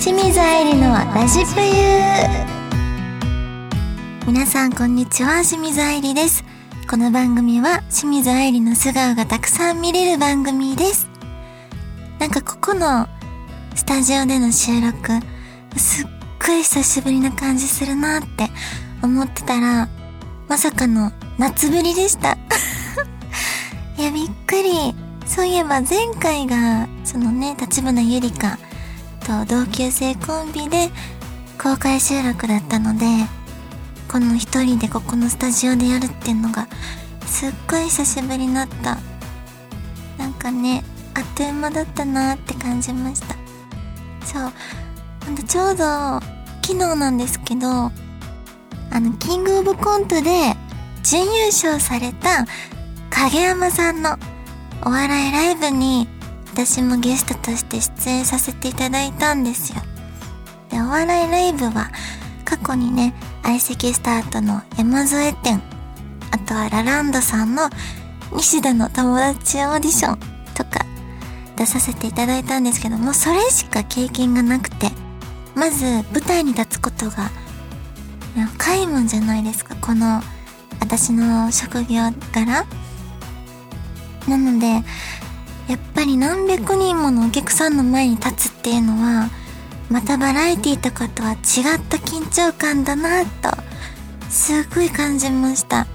清水愛理のラジプユ皆さんこんにちは清水愛理です。この番組は清水愛理の素顔がたくさん見れる番組です。なんかここのスタジオでの収録すっごい久しぶりな感じするなって思ってたらまさかの夏ぶりでした。いやびっくり。そういえば前回がそのね立花ゆりかと同級生コンビで公開収録だったのでこの一人でここのスタジオでやるっていうのがすっごい久しぶりになった。なんかねあっという間だったなって感じました。そう。ほんとちょうど昨日なんですけどあのキングオブコントで準優勝された影山さんのお笑いライブに私もゲストとして出演させていただいたんですよ。で、お笑いライブは過去にね、相席スタートの山添店、あとはラランドさんの西田の友達オーディションとか出させていただいたんですけども、それしか経験がなくて、まず舞台に立つことが皆無じゃないですか、この私の職業柄。なので、やっぱり何百人ものお客さんの前に立つっていうのは、またバラエティとかとは違った緊張感だなと、すごい感じました。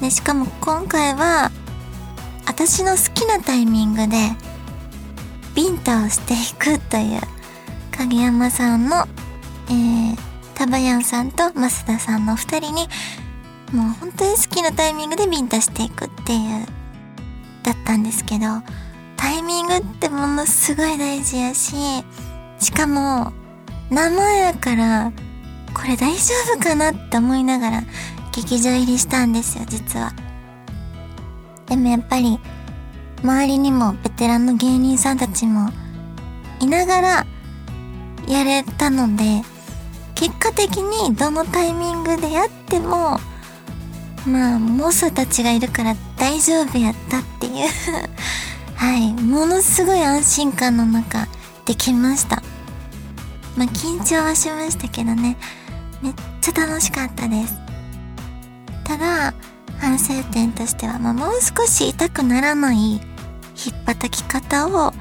で、しかも今回は、私の好きなタイミングで、ビンタをしていくという、影山さんの、えー、タバヤンさんと増田さんの二人に、もう本当に好きなタイミングでビンタしていくっていうだったんですけど、タイミングってものすごい大事やし、しかも、生やから、これ大丈夫かなって思いながら劇場入りしたんですよ、実は。でもやっぱり、周りにもベテランの芸人さんたちもいながらやれたので、結果的にどのタイミングでやってもまあ、モスたちがいるから大丈夫やったっていう はい、ものすごい安心感の中、できました。まあ、緊張はしましたけどね、めっちゃ楽しかったです。ただ、反省点としては、まあ、もう少し痛くならない引っ叩き方を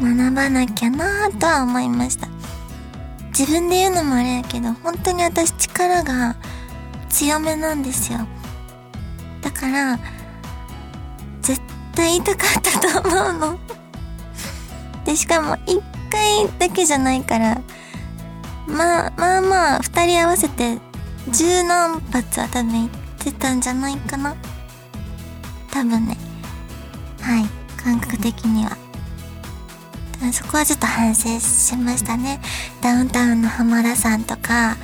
学ばなきゃなぁとは思いました。自分で言うのもあれやけど、本当に私力が強めなんですよ。から、絶対痛かったと思うの。で、しかも一回だけじゃないから、まあまあまあ、二人合わせて十何発は多分行ってたんじゃないかな。多分ね。はい。感覚的には。そこはちょっと反省しましたね。ダウンタウンの浜田さんとか、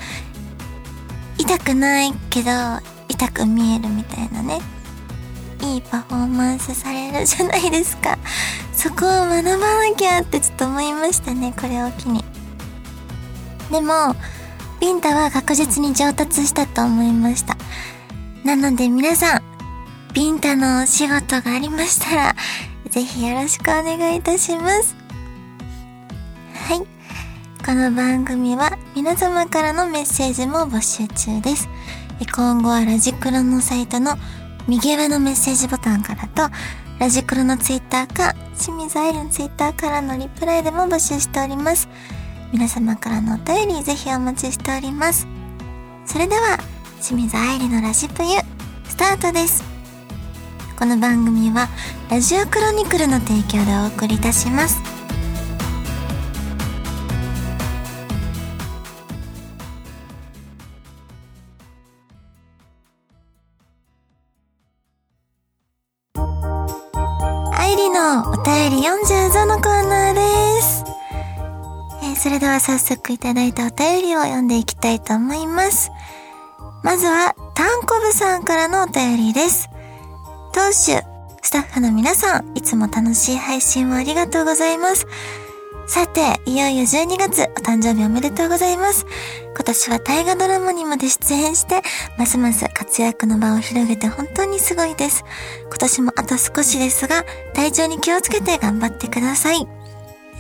痛くないけど、痛く見えるみたいなね。いいパフォーマンスされるじゃないですか。そこを学ばなきゃってちょっと思いましたねこれを機に。でもビンタは確実に上達したと思いました。なので皆さんビンタのお仕事がありましたらぜひよろしくお願いいたします。はい。この番組は皆様からのメッセージも募集中です。今後はラジクロのサイトの右上のメッセージボタンからと、ラジクロのツイッターか、清水愛理のツイッターからのリプライでも募集しております。皆様からのお便りぜひお待ちしております。それでは、清水愛理のラジプユ、スタートです。この番組は、ラジオクロニクルの提供でお送りいたします。45のコーナーです。えー、それでは早速いただいたお便りを読んでいきたいと思います。まずは、タンコブさんからのお便りです。当主、スタッフの皆さん、いつも楽しい配信をありがとうございます。さて、いよいよ12月、お誕生日おめでとうございます。今年は大河ドラマにまで出演して、ますます活躍の場を広げて本当にすごいです。今年もあと少しですが、体調に気をつけて頑張ってください。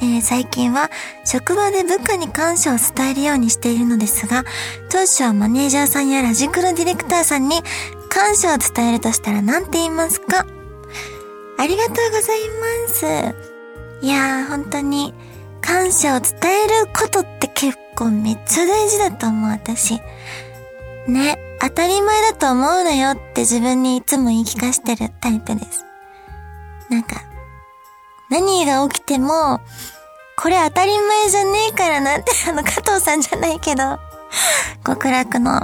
えー、最近は職場で部下に感謝を伝えるようにしているのですが、当初はマネージャーさんやラジクロディレクターさんに感謝を伝えるとしたら何て言いますか？ありがとうございます。いやー、本当に感謝を伝えることって結構めっちゃ大事だと思う、私。ね、当たり前だと思うなよって自分にいつも言い聞かしてるタイプです。なんか、何が起きても、これ当たり前じゃねえからなって、あの、加藤さんじゃないけど、極楽の。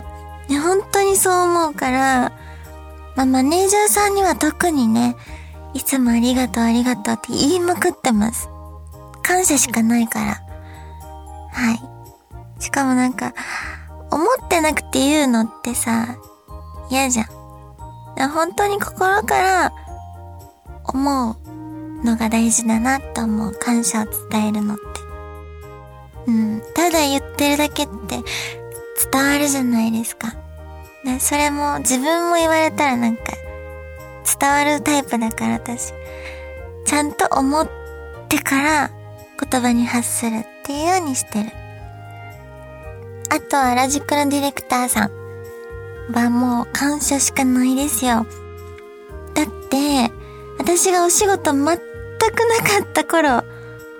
ね、本当にそう思うから、まあ、マネージャーさんには特にね、いつもありがとうありがとうって言いまくってます。感謝しかないから。はい。しかもなんか、思ってなくて言うのってさ、嫌じゃん。本当に心から思うのが大事だなと思う。感謝を伝えるのって。うん。ただ言ってるだけって伝わるじゃないですか。でそれも自分も言われたらなんか伝わるタイプだから私。ちゃんと思ってから言葉に発するっていうようにしてる。あとはラジクロディレクターさんはもう感謝しかないですよ。だって、私がお仕事全くなかった頃、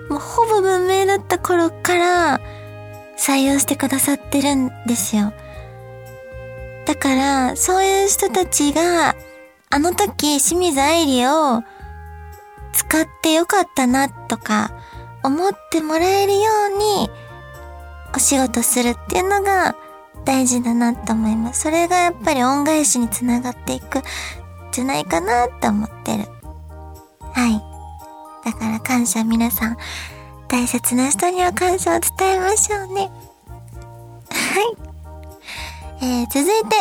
もうほぼ無名だった頃から採用してくださってるんですよ。だから、そういう人たちが、あの時清水愛理を使ってよかったなとか思ってもらえるようにお仕事するっていうのが大事だなと思います。それがやっぱり恩返しにつながっていくじゃないかなって思ってる。はい。だから感謝皆さん、大切な人には感謝を伝えましょうね。はい。えー、続いて、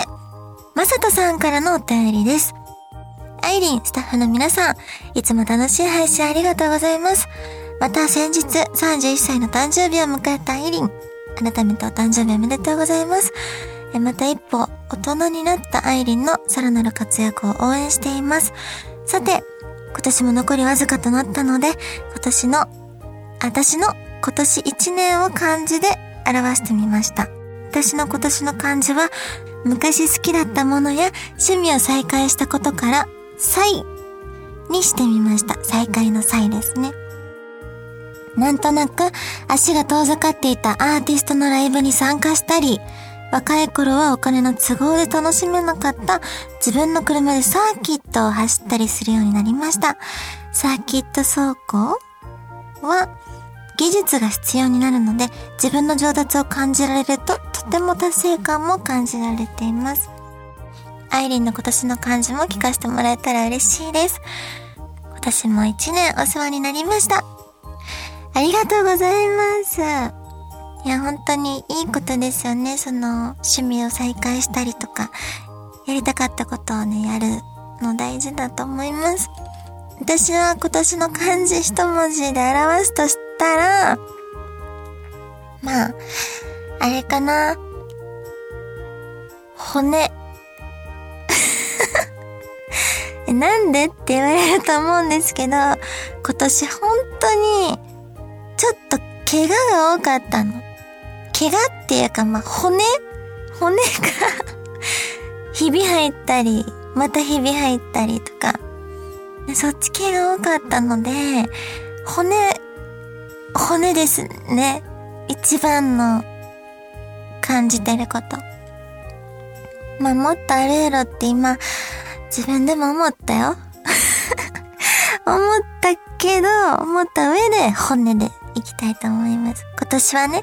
まさとさんからのお便りです。アイリン、スタッフの皆さん、いつも楽しい配信ありがとうございます。また先日31歳の誕生日を迎えたアイリン。改めてお誕生日おめでとうございます。また一歩大人になったアイリンのさらなる活躍を応援しています。さて、今年も残りわずかとなったので、今年の、私の今年1年を漢字で表してみました。私の今年の漢字は、昔好きだったものや趣味を再開したことから、再にしてみました。再開の再ですね。なんとなく足が遠ざかっていたアーティストのライブに参加したり、若い頃はお金の都合で楽しめなかった自分の車でサーキットを走ったりするようになりました。サーキット走行は技術が必要になるので自分の上達を感じられるととても達成感も感じられています。アイリンの今年の漢字も聞かせてもらえたら嬉しいです。今年も一年お世話になりました。ありがとうございます。いや、本当にいいことですよね。その、趣味を再開したりとか、やりたかったことをね、やるの大事だと思います。私は今年の漢字一文字で表すとしたら、まあ、あれかな。骨。なんでって言われると思うんですけど、今年本当に怪我が多かったの。怪我っていうか、まあ、骨？骨が ひび入ったり、またひび入ったりとか。そっち系が多かったので、骨、骨ですね。一番の感じてること。まあ、もっとあるやろって今、自分でも思ったよ。思ったけど、思った上で骨でいきたいと思います。今年はね、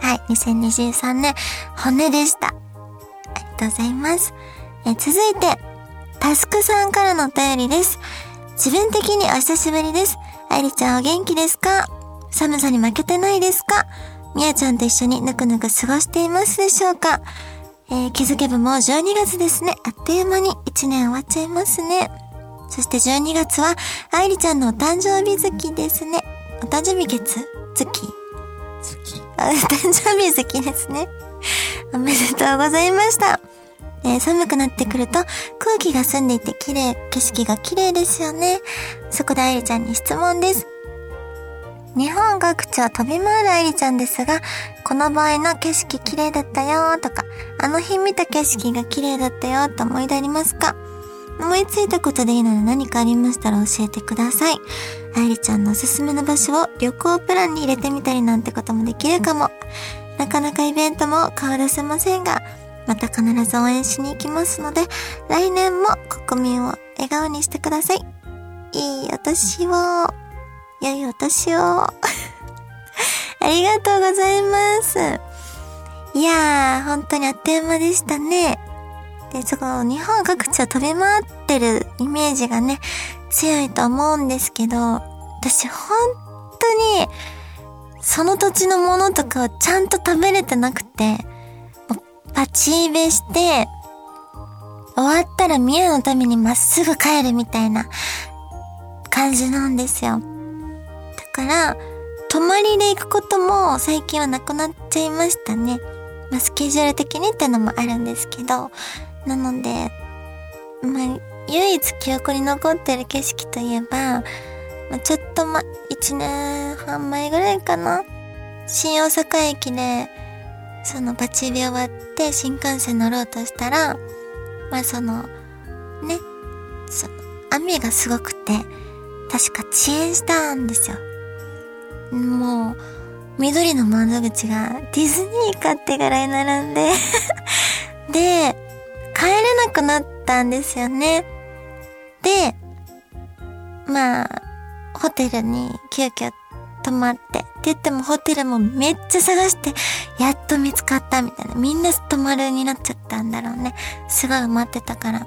はい、2023年、骨でした。ありがとうございます。え続いて、タスクさんからのお便りです。自分的にお久しぶりです。愛理ちゃんお元気ですか？寒さに負けてないですか？みやちゃんと一緒にぬくぬく過ごしていますでしょうか？えー、気づけばもう12月ですね。あっという間に1年終わっちゃいますね。そして12月は、愛理ちゃんのお誕生日月ですね。お誕生日月？月月あ、誕生日月ですね。おめでとうございました。えー、寒くなってくると空気が澄んでいて綺麗、景色が綺麗ですよね。そこで愛理ちゃんに質問です。日本各地を飛び回る愛理ちゃんですが、この場合の景色綺麗だったよとか、あの日見た景色が綺麗だったよと思い出ありますか？思いついたことでいいので何かありましたら教えてください。愛理ちゃんのおすすめの場所を旅行プランに入れてみたりなんてこともできるかも。なかなかイベントも顔出せませんが、また必ず応援しに行きますので、来年も国民を笑顔にしてください。いいお年を。良いお年を。ありがとうございます。いやー、本当にあっという間でしたね。で、そこ、日本各地を飛び回ってるイメージがね、強いと思うんですけど、私本当に、その土地のものとかをちゃんと食べれてなくて、パチーベして、終わったら宮のためにまっすぐ帰るみたいな感じなんですよ。だから、泊まりで行くことも最近はなくなっちゃいましたね。まあ、スケジュール的にってのもあるんですけど、なので、まあ、唯一記憶に残ってる景色といえば、まあ、ちょっとま、1年半前ぐらいかな。新大阪駅で、そのバチリ終わって新幹線乗ろうとしたら、まあその、ね、その、雨がすごくて、確か遅延したんですよ。もう、緑の窓口がディズニーかってぐらい並んで で、帰れなくなったんですよね。で、まあ、ホテルに急遽泊まって、って言ってもホテルもめっちゃ探して、やっと見つかったみたいな。みんな泊まるになっちゃったんだろうね。すごい待ってたから。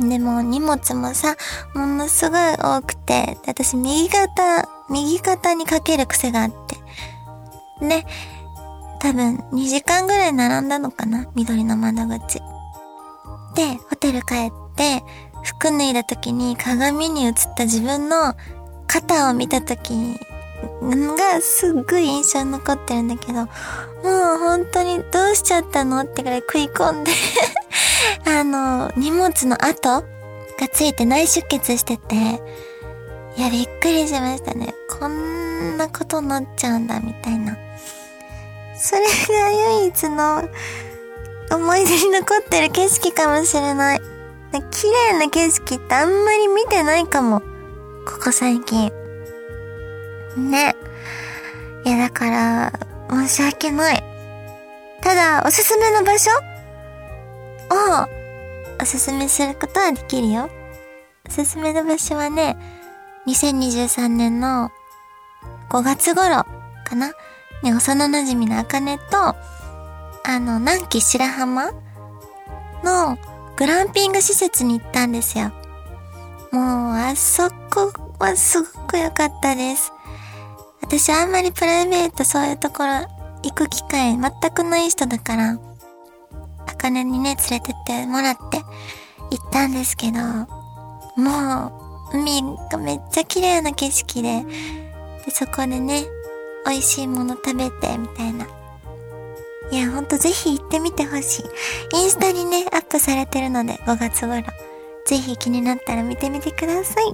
でも荷物もさ、ものすごい多くて、私右肩、右肩にかける癖があって。ね、多分2時間ぐらい並んだのかな緑の窓口。で、ホテル帰って、服脱いだ時に鏡に映った自分の肩を見た時がすっごい印象に残ってるんだけど、もう本当にどうしちゃったのってぐらい食い込んで あの、荷物の跡がついて内出血してて、いや、びっくりしましたね。こんなことになっちゃうんだ、みたいな。それが唯一の思い出に残ってる景色かもしれない。綺麗な景色ってあんまり見てないかも。ここ最近。ね。いや、だから、申し訳ない。ただ、おすすめの場所を、おすすめすることはできるよ。おすすめの場所はね、2023年の5月頃かなね、幼馴染のあかねと、あの、南紀白浜のグランピング施設に行ったんですよ。もう、あそこはすごく良かったです。私あんまりプライベートそういうところ行く機会全くない人だから、あかねにね、連れてってもらって行ったんですけど、もう、海がめっちゃ綺麗な景色で、で、そこでね、美味しいもの食べて、みたいな。いや、ほんとぜひ行ってみてほしい。インスタにね、アップされてるので、5月頃。ぜひ気になったら見てみてください。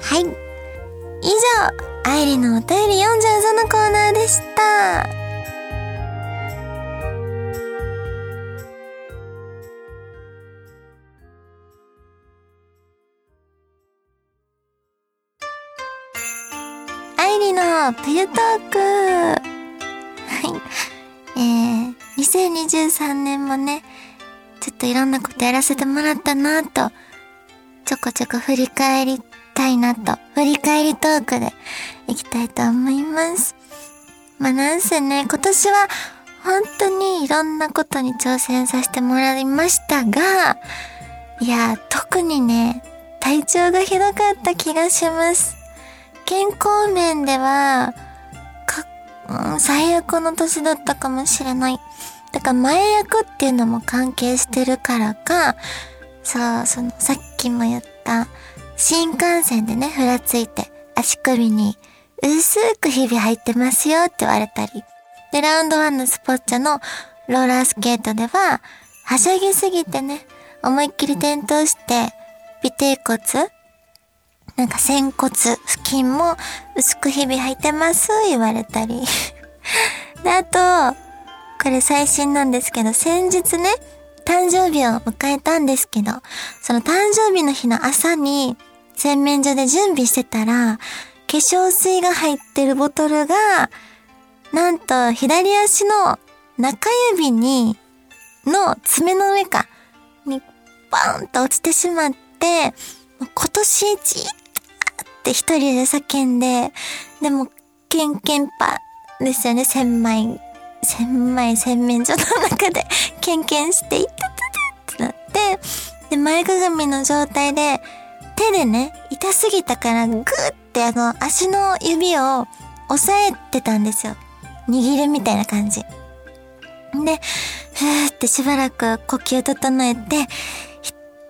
はい。以上、愛理のお便り読んじゃうぞのコーナーでした。愛理の冬トーク。ー、2023年もね、ちょっといろんなことやらせてもらったなと、ちょこちょこ振り返りたいなと、振り返りトークでいきたいと思います。まあ、なんせね、今年は本当にいろんなことに挑戦させてもらいましたが、いや、特にね、体調がひどかった気がします。健康面では、うん、最悪の年だったかもしれない。だから前役っていうのも関係してるからか、さあ、その、さっきも言った、新幹線でね、ふらついて、足首に、薄くひび入ってますよって言われたり。で、ラウンドワンのスポッチャのローラースケートでは、はしゃぎすぎてね、思いっきり転倒して、尾低骨なんか仙骨付近も薄くひび入ってます言われたり。で、あと、これ最新なんですけど、先日ね、誕生日を迎えたんですけど、その誕生日の日の朝に洗面所で準備してたら、化粧水が入ってるボトルが、なんと左足の中指に、の爪の上か、にバーンと落ちてしまって、今年一って一人で叫んで、でも、ケンケンパですよね、千枚、千枚洗面所の中で、ケンケンして、いったってなって、で、前かがみの状態で、手でね、痛すぎたからグーってあの足の指を押さえてたんですよ。握るみたいな感じ。で、ふーってしばらく呼吸整えて、いっ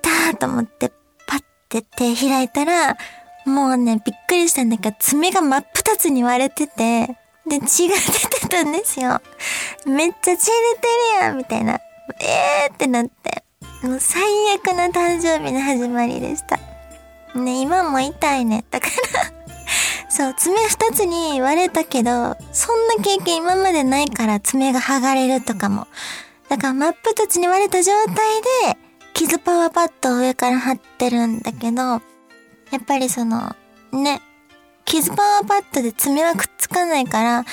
たーと思ってパッて手開いたら、もうね、びっくりしたんだけど、爪が真っ二つに割れてて、で、血が出てたんですよ。めっちゃ血出てるやんみたいな。えーってなって。もう最悪な誕生日の始まりでした。ね、今も痛いね。だから そう、爪二つに割れたけど、そんな経験今までないから爪が剥がれるとかも。だから真っ二つに割れた状態で、傷パワーパッドを上から貼ってるんだけど、やっぱりその、ね、傷パワーパッドで爪はくっつかないから、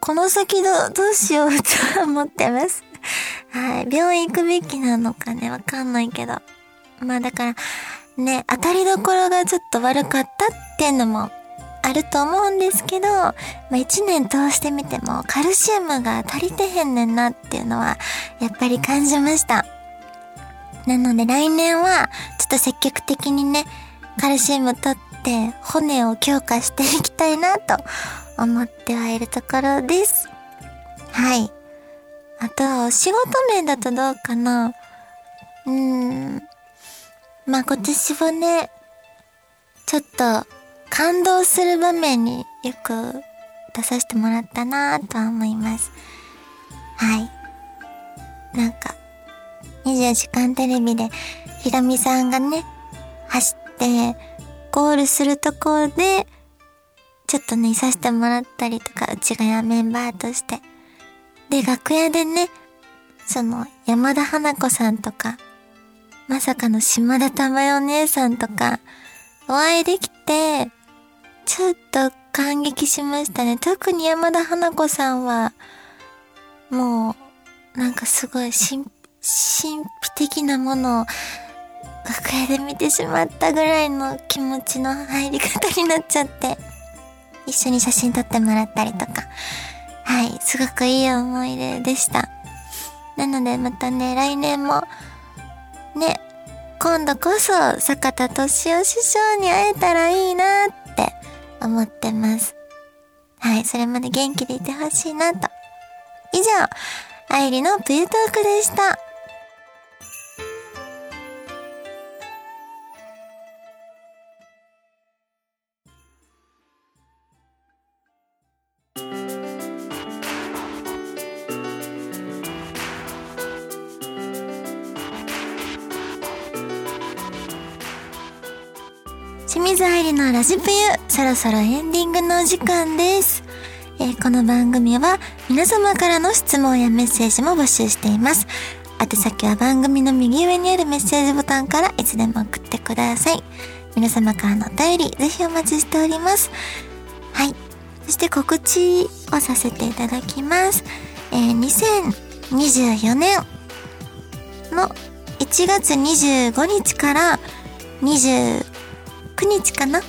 この先ど、どうしようと思ってます。はい。病院行くべきなのかね、わかんないけど。まあだから、ね、当たりどころがちょっと悪かったっていうのもあると思うんですけど、まあ、一年通してみてもカルシウムが足りてへんねんなっていうのはやっぱり感じました。なので来年はちょっと積極的にね、カルシウム取って骨を強化していきたいなと思ってはいるところです。はい。あとはお、仕事面だとどうかなうーん。まあ今年はね、ちょっと感動する場面によく出させてもらったなぁとは思います。はい。なんか、24時間テレビでひろみさんがね、走ってゴールするところで、ちょっとね、いさせてもらったりとか、うちがやメンバーとして。で、楽屋でね、その、山田花子さんとか、まさかの島田珠代お姉さんとか、お会いできて、ちょっと感激しましたね。特に山田花子さんは、もう、なんかすごい神、神秘的なものを楽屋で見てしまったぐらいの気持ちの入り方になっちゃって、一緒に写真撮ってもらったりとか、はい、すごくいい思い出でした。なのでまたね、来年も、ね、今度こそ坂田敏夫師匠に会えたらいいなって思ってます。はい、それまで元気でいてほしいなと。以上、愛理のプユトークでした。清水愛理のラジプユ、そろそろエンディングのお時間です。えー、この番組は皆様からの質問やメッセージも募集しています。宛先は番組の右上にあるメッセージボタンからいつでも送ってください。皆様からのお便り、ぜひお待ちしております。はい。そして告知をさせていただきます。えー、2024年の1月25日から20 9日かな？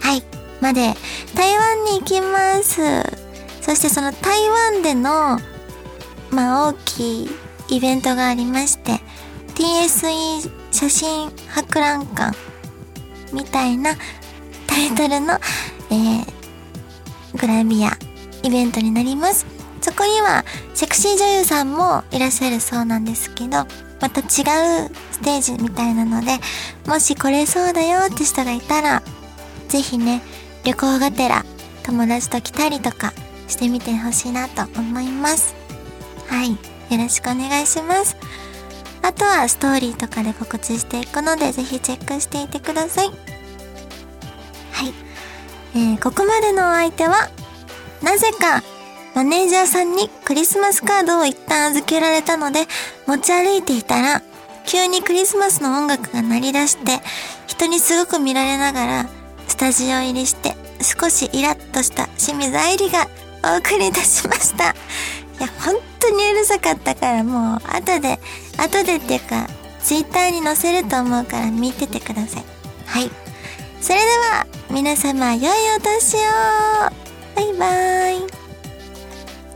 はい。まで、台湾に行きます。そしてその台湾での、まあ大きいイベントがありまして、TSE 写真博覧会みたいなタイトルの、えー、グラビアイベントになります。そこにはセクシー女優さんもいらっしゃるそうなんですけど、また違うステージみたいなので、もし来れそうだよって人がいたら、ぜひね、旅行がてら友達と来たりとかしてみてほしいなと思います。はい。よろしくお願いします。あとはストーリーとかで告知していくので、ぜひチェックしていてください。はい。えー、ここまでのお相手は、なぜか、マネージャーさんにクリスマスカードを一旦預けられたので、持ち歩いていたら、急にクリスマスの音楽が鳴り出して、人にすごく見られながら、スタジオ入りして、少しイラッとした清水愛理がお送りいたしました。いや、本当にうるさかったからもう、後で、後でっていうか、ツイッターに載せると思うから見ててください。はい。それでは、皆様、良いお年をバイバーイ